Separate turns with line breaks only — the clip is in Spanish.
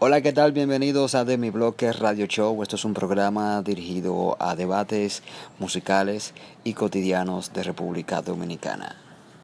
Hola, ¿qué tal? Bienvenidos a De Mi Bloque Radio Show. Esto es un programa dirigido a debates musicales y cotidianos de República Dominicana.